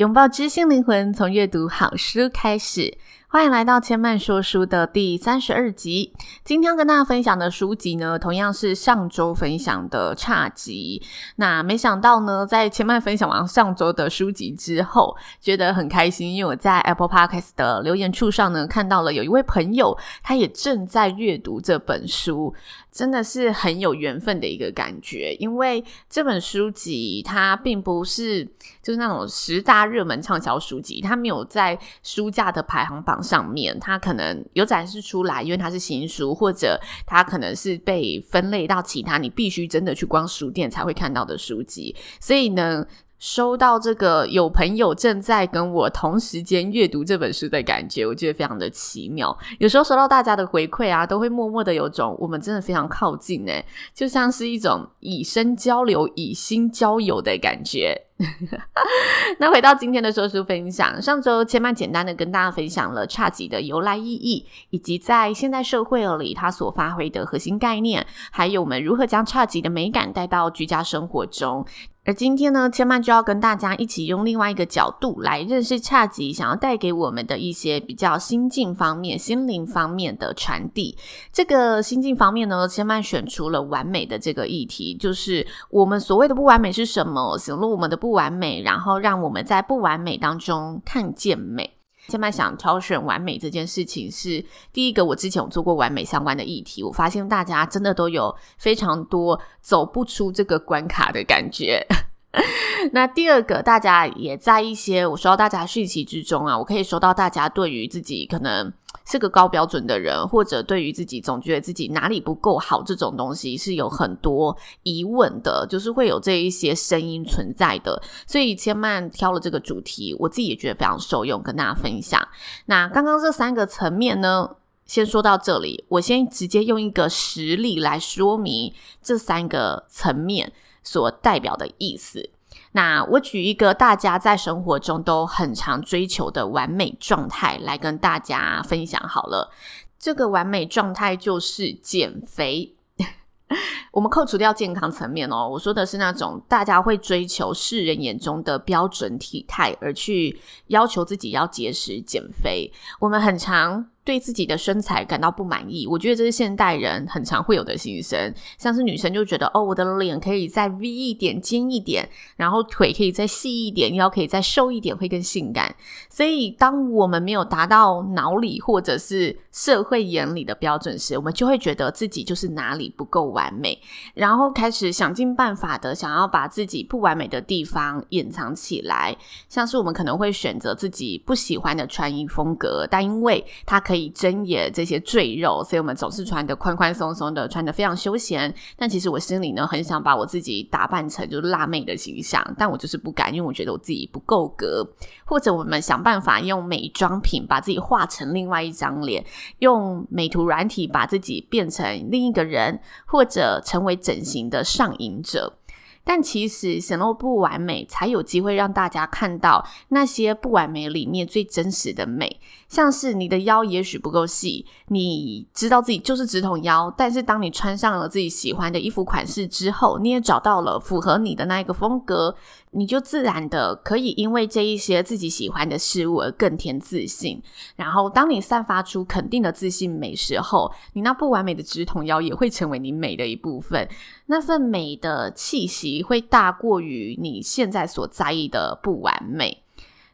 拥抱知性灵魂，从阅读好书开始。欢迎来到千曼说书的第三十二集。今天要跟大家分享的书籍呢，同样是上周分享的差集。那没想到呢，在千曼分享完上周的书籍之后，觉得很开心，因为我在 Apple Podcast 的留言处上呢，看到了有一位朋友，他也正在阅读这本书，真的是很有缘分的一个感觉。因为这本书籍它并不是就是那种十大热门畅销书籍，它没有在书架的排行榜上面，它可能有展示出来，因为它是新书，或者它可能是被分类到其他你必须真的去逛书店才会看到的书籍。所以呢，收到这个有朋友正在跟我同时间阅读这本书的感觉，我觉得非常的奇妙。有时候收到大家的回馈啊，都会默默的有种我们真的非常靠近诶，就像是一种以身交流、以心交友的感觉。那回到今天的说书分享，上周千嫚简单的跟大家分享了侘寂的由来意义，以及在现代社会里它所发挥的核心概念，还有我们如何将侘寂的美感带到居家生活中。而今天呢，千曼就要跟大家一起用另外一个角度来认识恰吉，想要带给我们的一些比较心境方面、心灵方面的传递。这个心境方面呢，千曼选出了完美的这个议题，就是我们所谓的不完美是什么？显露我们的不完美，然后让我们在不完美当中看见美。现在想挑选完美这件事情是第一个，我之前有做过完美相关的议题，我发现大家真的都有非常多走不出这个关卡的感觉。那第二个，大家也在一些我收到大家讯息之中啊，我可以收到大家对于自己可能是个高标准的人，或者对于自己总觉得自己哪里不够好这种东西是有很多疑问的，就是会有这一些声音存在的。所以千嫚挑了这个主题，我自己也觉得非常受用，跟大家分享。那刚刚这三个层面呢，先说到这里，我先直接用一个实例来说明这三个层面。所代表的意思。那我举一个大家在生活中都很常追求的完美状态来跟大家分享好了。这个完美状态就是减肥。我们扣除掉健康层面哦，我说的是那种大家会追求世人眼中的标准体态而去要求自己要节食减肥。我们很常。对自己的身材感到不满意，我觉得这是现代人很常会有的心声。像是女生就觉得，哦，我的脸可以再 V 一点、尖一点，然后腿可以再细一点，腰可以再瘦一点，会更性感。所以，当我们没有达到脑里或者是社会眼里的标准时，我们就会觉得自己就是哪里不够完美，然后开始想尽办法的想要把自己不完美的地方隐藏起来。像是我们可能会选择自己不喜欢的穿衣风格，但因为它可以。睁眼这些赘肉，所以我们总是穿得宽宽松松的，穿得非常休闲。但其实我心里呢，很想把我自己打扮成就是辣妹的形象，但我就是不敢，因为我觉得我自己不够格。或者我们想办法用美妆品把自己画成另外一张脸，用美图软体把自己变成另一个人，或者成为整形的上瘾者。但其实显露不完美，才有机会让大家看到那些不完美里面最真实的美。像是你的腰也许不够细，你知道自己就是直筒腰，但是当你穿上了自己喜欢的衣服款式之后，你也找到了符合你的那一个风格，你就自然的可以因为这一些自己喜欢的事物而更添自信。然后，当你散发出肯定的自信美时候，你那不完美的直筒腰也会成为你美的一部分。那份美的气息会大过于你现在所在意的不完美。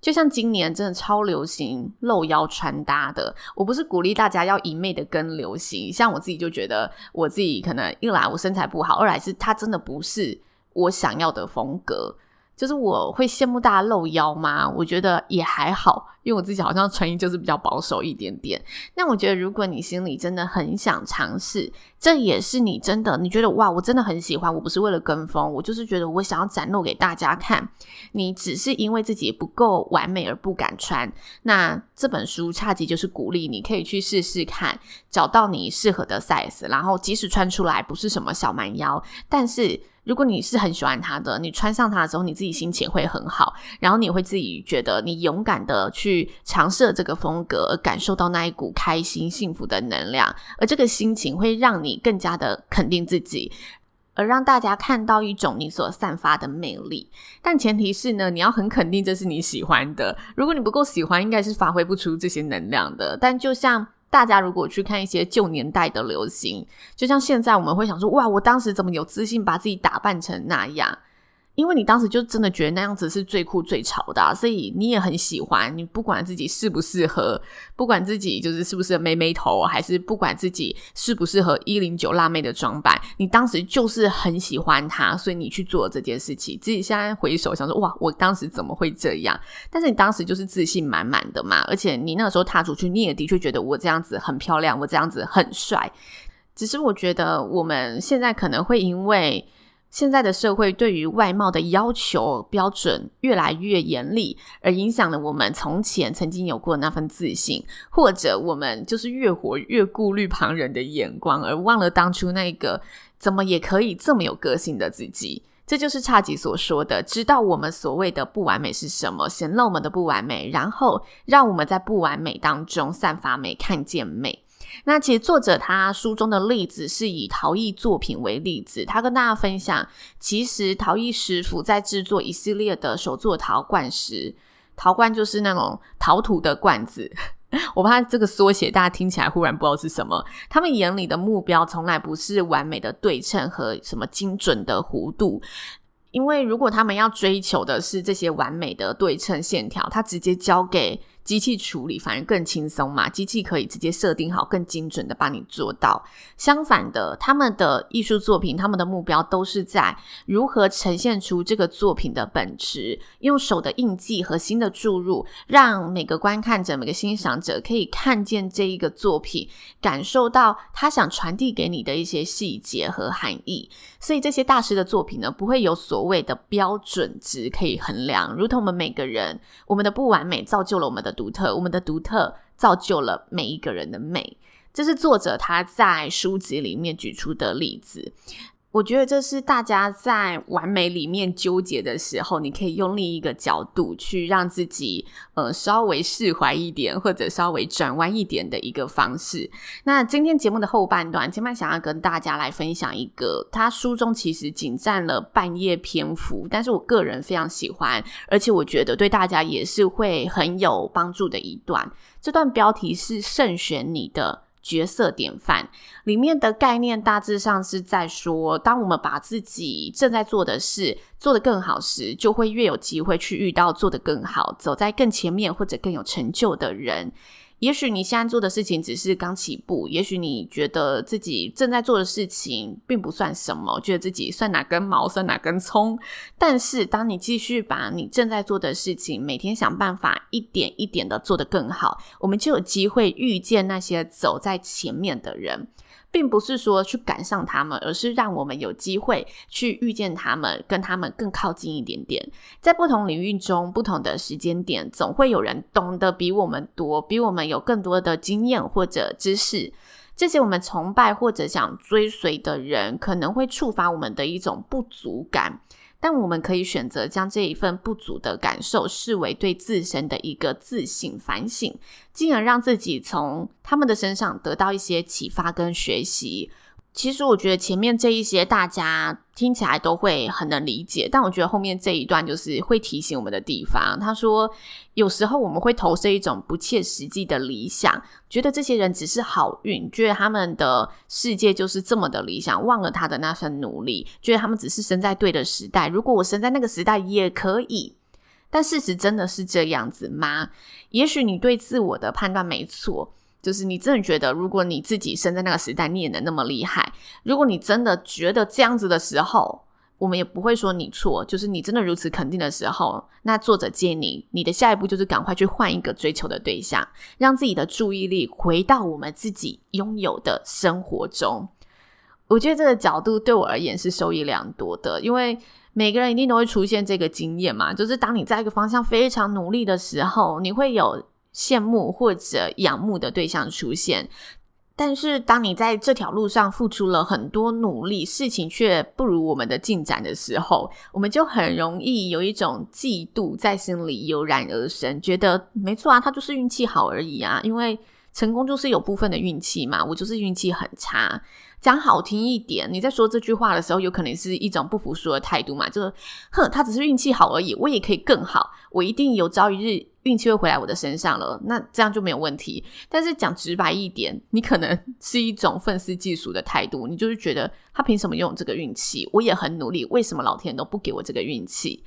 就像今年真的超流行露腰穿搭的，我不是鼓励大家要一昧的跟流行，像我自己就觉得我自己可能一来我身材不好，二来是它真的不是我想要的风格。就是我会羡慕大家露腰吗？我觉得也还好，因为我自己好像穿衣就是比较保守一点点。那我觉得，如果你心里真的很想尝试，这也是你真的，你觉得哇，我真的很喜欢，我不是为了跟风，我就是觉得我想要展露给大家看。你只是因为自己不够完美而不敢穿。那这本书侘寂就是鼓励你可以去试试看，找到你适合的 size，然后即使穿出来不是什么小蛮腰，但是。如果你是很喜欢它的，你穿上它的时候，你自己心情会很好，然后你会自己觉得你勇敢的去尝试这个风格，感受到那一股开心、幸福的能量，而这个心情会让你更加的肯定自己，而让大家看到一种你所散发的魅力。但前提是呢，你要很肯定这是你喜欢的。如果你不够喜欢，应该是发挥不出这些能量的。但就像。大家如果去看一些旧年代的流行，就像现在我们会想说，哇，我当时怎么有自信把自己打扮成那样？因为你当时就真的觉得那样子是最酷最潮的，所以你也很喜欢。你不管自己适不适合，不管自己就是是不是妹妹头，还是不管自己适不适合一零九辣妹的装扮，你当时就是很喜欢它，所以你去做这件事情。自己现在回首想说，哇，我当时怎么会这样？但是你当时就是自信满满的嘛，而且你那个时候踏出去，你也的确觉得我这样子很漂亮，我这样子很帅。只是我觉得我们现在可能会因为。现在的社会对于外貌的要求标准越来越严厉，而影响了我们从前曾经有过那份自信，或者我们就是越活越顾虑旁人的眼光，而忘了当初那个怎么也可以这么有个性的自己。这就是侘寂所说的，知道我们所谓的不完美是什么，显露我们的不完美，然后让我们在不完美当中散发美，看见美。那其实作者他书中的例子是以陶艺作品为例子，他跟大家分享，其实陶艺师傅在制作一系列的手作陶罐时，陶罐就是那种陶土的罐子，我怕这个缩写大家听起来忽然不知道是什么。他们眼里的目标从来不是完美的对称和什么精准的弧度，因为如果他们要追求的是这些完美的对称线条，他直接交给。机器处理反而更轻松嘛，机器可以直接设定好，更精准的帮你做到。相反的，他们的艺术作品，他们的目标都是在如何呈现出这个作品的本质，用手的印记和心的注入，让每个观看者、每个欣赏者可以看见这一个作品，感受到他想传递给你的一些细节和含义。所以这些大师的作品呢，不会有所谓的标准值可以衡量，如同我们每个人，我们的不完美造就了我们的。独特，我们的独特造就了每一个人的美。这是作者他在书籍里面举出的例子。我觉得这是大家在完美里面纠结的时候，你可以用另一个角度去让自己呃稍微释怀一点，或者稍微转弯一点的一个方式。那今天节目的后半段，千曼想要跟大家来分享一个，他书中其实仅占了半页篇幅，但是我个人非常喜欢，而且我觉得对大家也是会很有帮助的一段。这段标题是“慎选你的”。角色典范里面的概念大致上是在说，当我们把自己正在做的事做得更好时，就会越有机会去遇到做得更好、走在更前面或者更有成就的人。也许你现在做的事情只是刚起步，也许你觉得自己正在做的事情并不算什么，觉得自己算哪根毛，算哪根葱。但是，当你继续把你正在做的事情，每天想办法一点一点的做得更好，我们就有机会遇见那些走在前面的人。并不是说去赶上他们，而是让我们有机会去遇见他们，跟他们更靠近一点点。在不同领域中，不同的时间点，总会有人懂得比我们多，比我们有更多的经验或者知识。这些我们崇拜或者想追随的人，可能会触发我们的一种不足感。但我们可以选择将这一份不足的感受视为对自身的一个自省反省，进而让自己从他们的身上得到一些启发跟学习。其实我觉得前面这一些大家听起来都会很能理解，但我觉得后面这一段就是会提醒我们的地方。他说，有时候我们会投射一种不切实际的理想，觉得这些人只是好运，觉得他们的世界就是这么的理想，忘了他的那份努力，觉得他们只是生在对的时代。如果我生在那个时代也可以，但事实真的是这样子吗？也许你对自我的判断没错。就是你真的觉得，如果你自己生在那个时代，你也能那么厉害。如果你真的觉得这样子的时候，我们也不会说你错，就是你真的如此肯定的时候，那作者建议你，你的下一步就是赶快去换一个追求的对象，让自己的注意力回到我们自己拥有的生活中。我觉得这个角度对我而言是收益良多的，因为每个人一定都会出现这个经验嘛，就是当你在一个方向非常努力的时候，你会有羡慕或者仰慕的对象出现。但是，当你在这条路上付出了很多努力，事情却不如我们的进展的时候，我们就很容易有一种嫉妒在心里油然而生，觉得没错啊，他就是运气好而已啊，因为成功就是有部分的运气嘛，我就是运气很差。讲好听一点，你在说这句话的时候，有可能是一种不服输的态度嘛，就是哼，他只是运气好而已，我也可以更好，我一定有朝一日。运气会回来我的身上了，那这样就没有问题。但是讲直白一点，你可能是一种愤世嫉俗的态度，你就是觉得他凭什么拥有这个运气？我也很努力，为什么老天都不给我这个运气？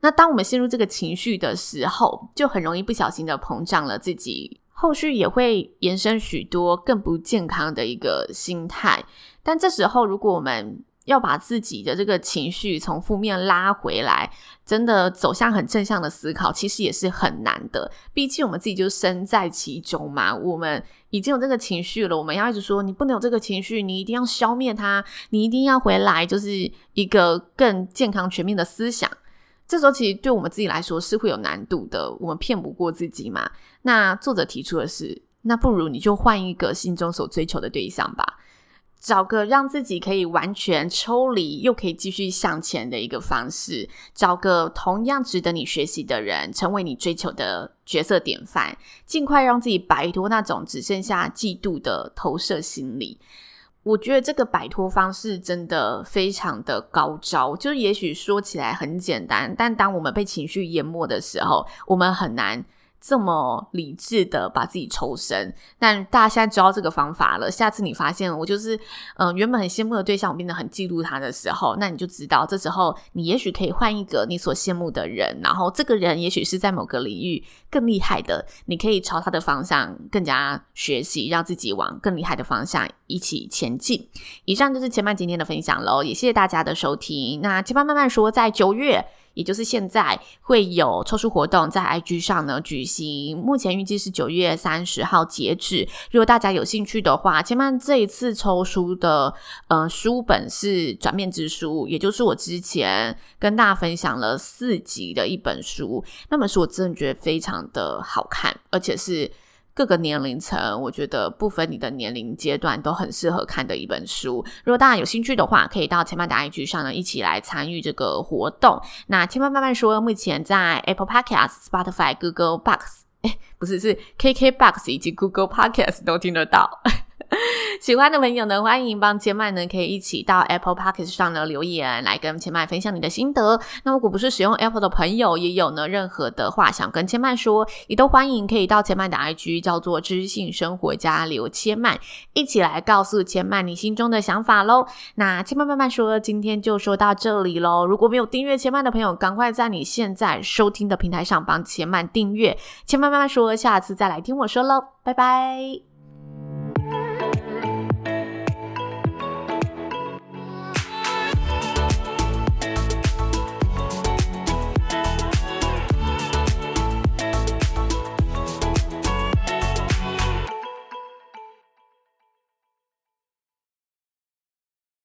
那当我们陷入这个情绪的时候，就很容易不小心的膨胀了自己，后续也会延伸许多更不健康的一个心态。但这时候，如果我们要把自己的这个情绪从负面拉回来，真的走向很正向的思考，其实也是很难的。毕竟我们自己就身在其中嘛，我们已经有这个情绪了，我们要一直说你不能有这个情绪，你一定要消灭它，你一定要回来，就是一个更健康全面的思想。这时候其实对我们自己来说是会有难度的，我们骗不过自己嘛。那作者提出的是，那不如你就换一个心中所追求的对象吧。找个让自己可以完全抽离，又可以继续向前的一个方式，找个同样值得你学习的人，成为你追求的角色典范，尽快让自己摆脱那种只剩下嫉妒的投射心理。我觉得这个摆脱方式真的非常的高招，就是也许说起来很简单，但当我们被情绪淹没的时候，我们很难。这么理智的把自己抽身，但大家现在知道这个方法了。下次你发现我就是，嗯、原本很羡慕的对象，我变得很嫉妒他的时候，那你就知道，这时候你也许可以换一个你所羡慕的人，然后这个人也许是在某个领域更厉害的，你可以朝他的方向更加学习，让自己往更厉害的方向一起前进。以上就是千曼今天的分享喽，也谢谢大家的收听。那千曼慢慢说，在九月。也就是现在会有抽书活动在 IG 上呢举行，目前预计是九月三十号截止。如果大家有兴趣的话，千万这一次抽书的呃书本是《转面之书》，也就是我之前跟大家分享了四集的一本书。那本书我真的觉得非常的好看，而且是。各个年龄层，我觉得不分你的年龄阶段都很适合看的一本书。如果大家有兴趣的话，可以到千曼的 IG 上呢，一起来参与这个活动。那千万慢慢说，目前在 Apple Podcast、Spotify、Google Box，哎，不是，是 KK Box 以及 Google Podcast 都听得到。喜欢的朋友呢，欢迎帮千曼呢可以一起到 Apple Podcast 上呢留言，来跟千曼分享你的心得。那如果不是使用 Apple 的朋友，也有呢任何的话想跟千曼说，也都欢迎可以到千曼的 IG 叫做知性生活家刘千曼，一起来告诉千曼你心中的想法喽。那千曼慢慢说，今天就说到这里喽。如果没有订阅千曼的朋友，赶快在你现在收听的平台上帮千曼订阅。千曼慢慢说，下次再来听我说喽，拜拜。